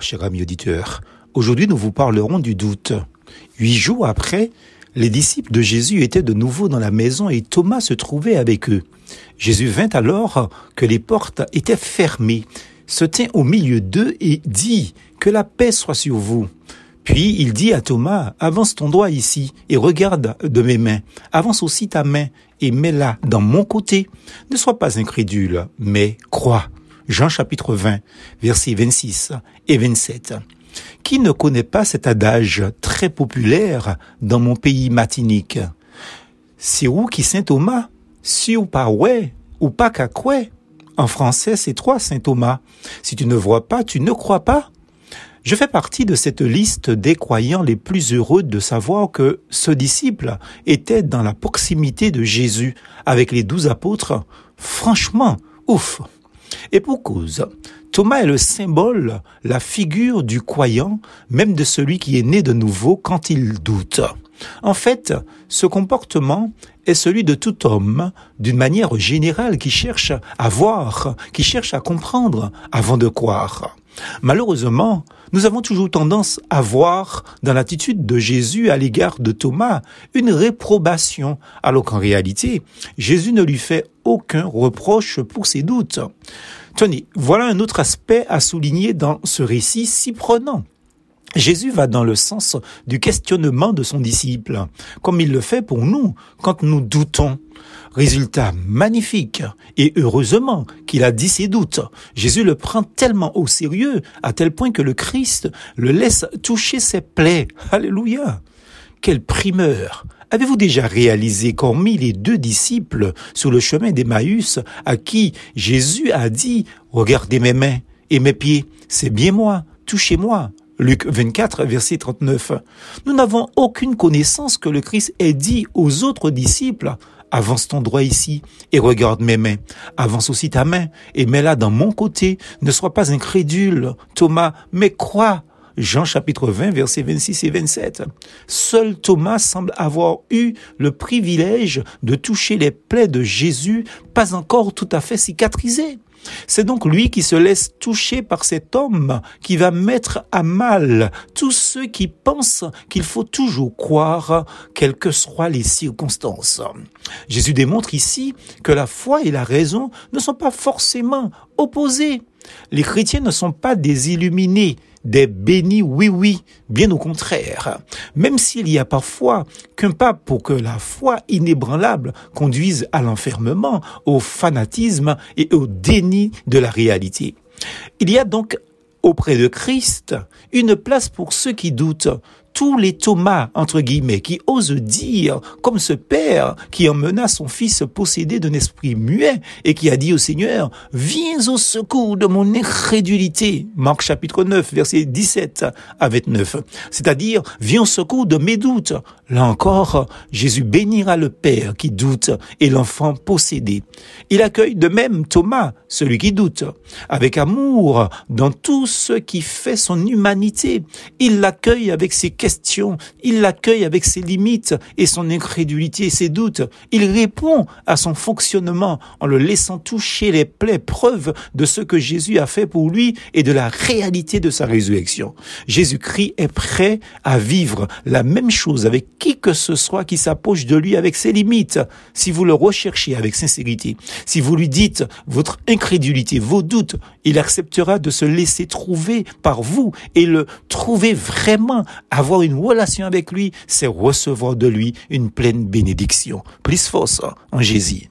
Cher ami auditeur, aujourd'hui nous vous parlerons du doute. Huit jours après, les disciples de Jésus étaient de nouveau dans la maison et Thomas se trouvait avec eux. Jésus vint alors que les portes étaient fermées, se tint au milieu d'eux et dit que la paix soit sur vous. Puis il dit à Thomas, avance ton doigt ici et regarde de mes mains. Avance aussi ta main et mets-la dans mon côté. Ne sois pas incrédule, mais crois. Jean chapitre 20, versets 26 et 27. Qui ne connaît pas cet adage très populaire dans mon pays matinique? C'est où qui Saint Thomas? Si ou pas ouais ou pas qu'à En français, c'est toi Saint Thomas. Si tu ne vois pas, tu ne crois pas. Je fais partie de cette liste des croyants les plus heureux de savoir que ce disciple était dans la proximité de Jésus avec les douze apôtres. Franchement, ouf. Et pour cause, Thomas est le symbole, la figure du croyant, même de celui qui est né de nouveau quand il doute. En fait, ce comportement est celui de tout homme, d'une manière générale, qui cherche à voir, qui cherche à comprendre avant de croire. Malheureusement, nous avons toujours tendance à voir dans l'attitude de Jésus à l'égard de Thomas une réprobation, alors qu'en réalité, Jésus ne lui fait aucun reproche pour ses doutes. Tenez, voilà un autre aspect à souligner dans ce récit si prenant. Jésus va dans le sens du questionnement de son disciple, comme il le fait pour nous quand nous doutons. Résultat magnifique, et heureusement qu'il a dit ses doutes. Jésus le prend tellement au sérieux, à tel point que le Christ le laisse toucher ses plaies. Alléluia. Quelle primeur. Avez-vous déjà réalisé qu'hormis les deux disciples sur le chemin d'Emmaüs, à qui Jésus a dit, regardez mes mains et mes pieds, c'est bien moi, touchez-moi, Luc 24, verset 39. Nous n'avons aucune connaissance que le Christ ait dit aux autres disciples, avance ton droit ici et regarde mes mains. Avance aussi ta main et mets-la dans mon côté. Ne sois pas incrédule, Thomas, mais crois. Jean chapitre 20, versets 26 et 27. Seul Thomas semble avoir eu le privilège de toucher les plaies de Jésus, pas encore tout à fait cicatrisées. C'est donc lui qui se laisse toucher par cet homme qui va mettre à mal tous ceux qui pensent qu'il faut toujours croire, quelles que soient les circonstances. Jésus démontre ici que la foi et la raison ne sont pas forcément opposées. Les chrétiens ne sont pas des illuminés, des bénis oui-oui, bien au contraire. Même s'il y a parfois qu'un pas pour que la foi inébranlable conduise à l'enfermement, au fanatisme et au déni de la réalité. Il y a donc auprès de Christ une place pour ceux qui doutent, tous les Thomas, entre guillemets, qui osent dire, comme ce père qui emmena son fils possédé d'un esprit muet et qui a dit au Seigneur, viens au secours de mon incrédulité. Marc chapitre 9, verset 17 à 29. C'est-à-dire, viens au secours de mes doutes. Là encore, Jésus bénira le père qui doute et l'enfant possédé. Il accueille de même Thomas, celui qui doute, avec amour dans tout ce qui fait son humanité. Il l'accueille avec ses il l'accueille avec ses limites et son incrédulité et ses doutes. Il répond à son fonctionnement en le laissant toucher les plaies, preuve de ce que Jésus a fait pour lui et de la réalité de sa résurrection. Jésus-Christ est prêt à vivre la même chose avec qui que ce soit qui s'approche de lui avec ses limites. Si vous le recherchez avec sincérité, si vous lui dites votre incrédulité, vos doutes, il acceptera de se laisser trouver par vous et le trouver vraiment, une relation avec lui, c'est recevoir de lui une pleine bénédiction. Plus force en Jésus.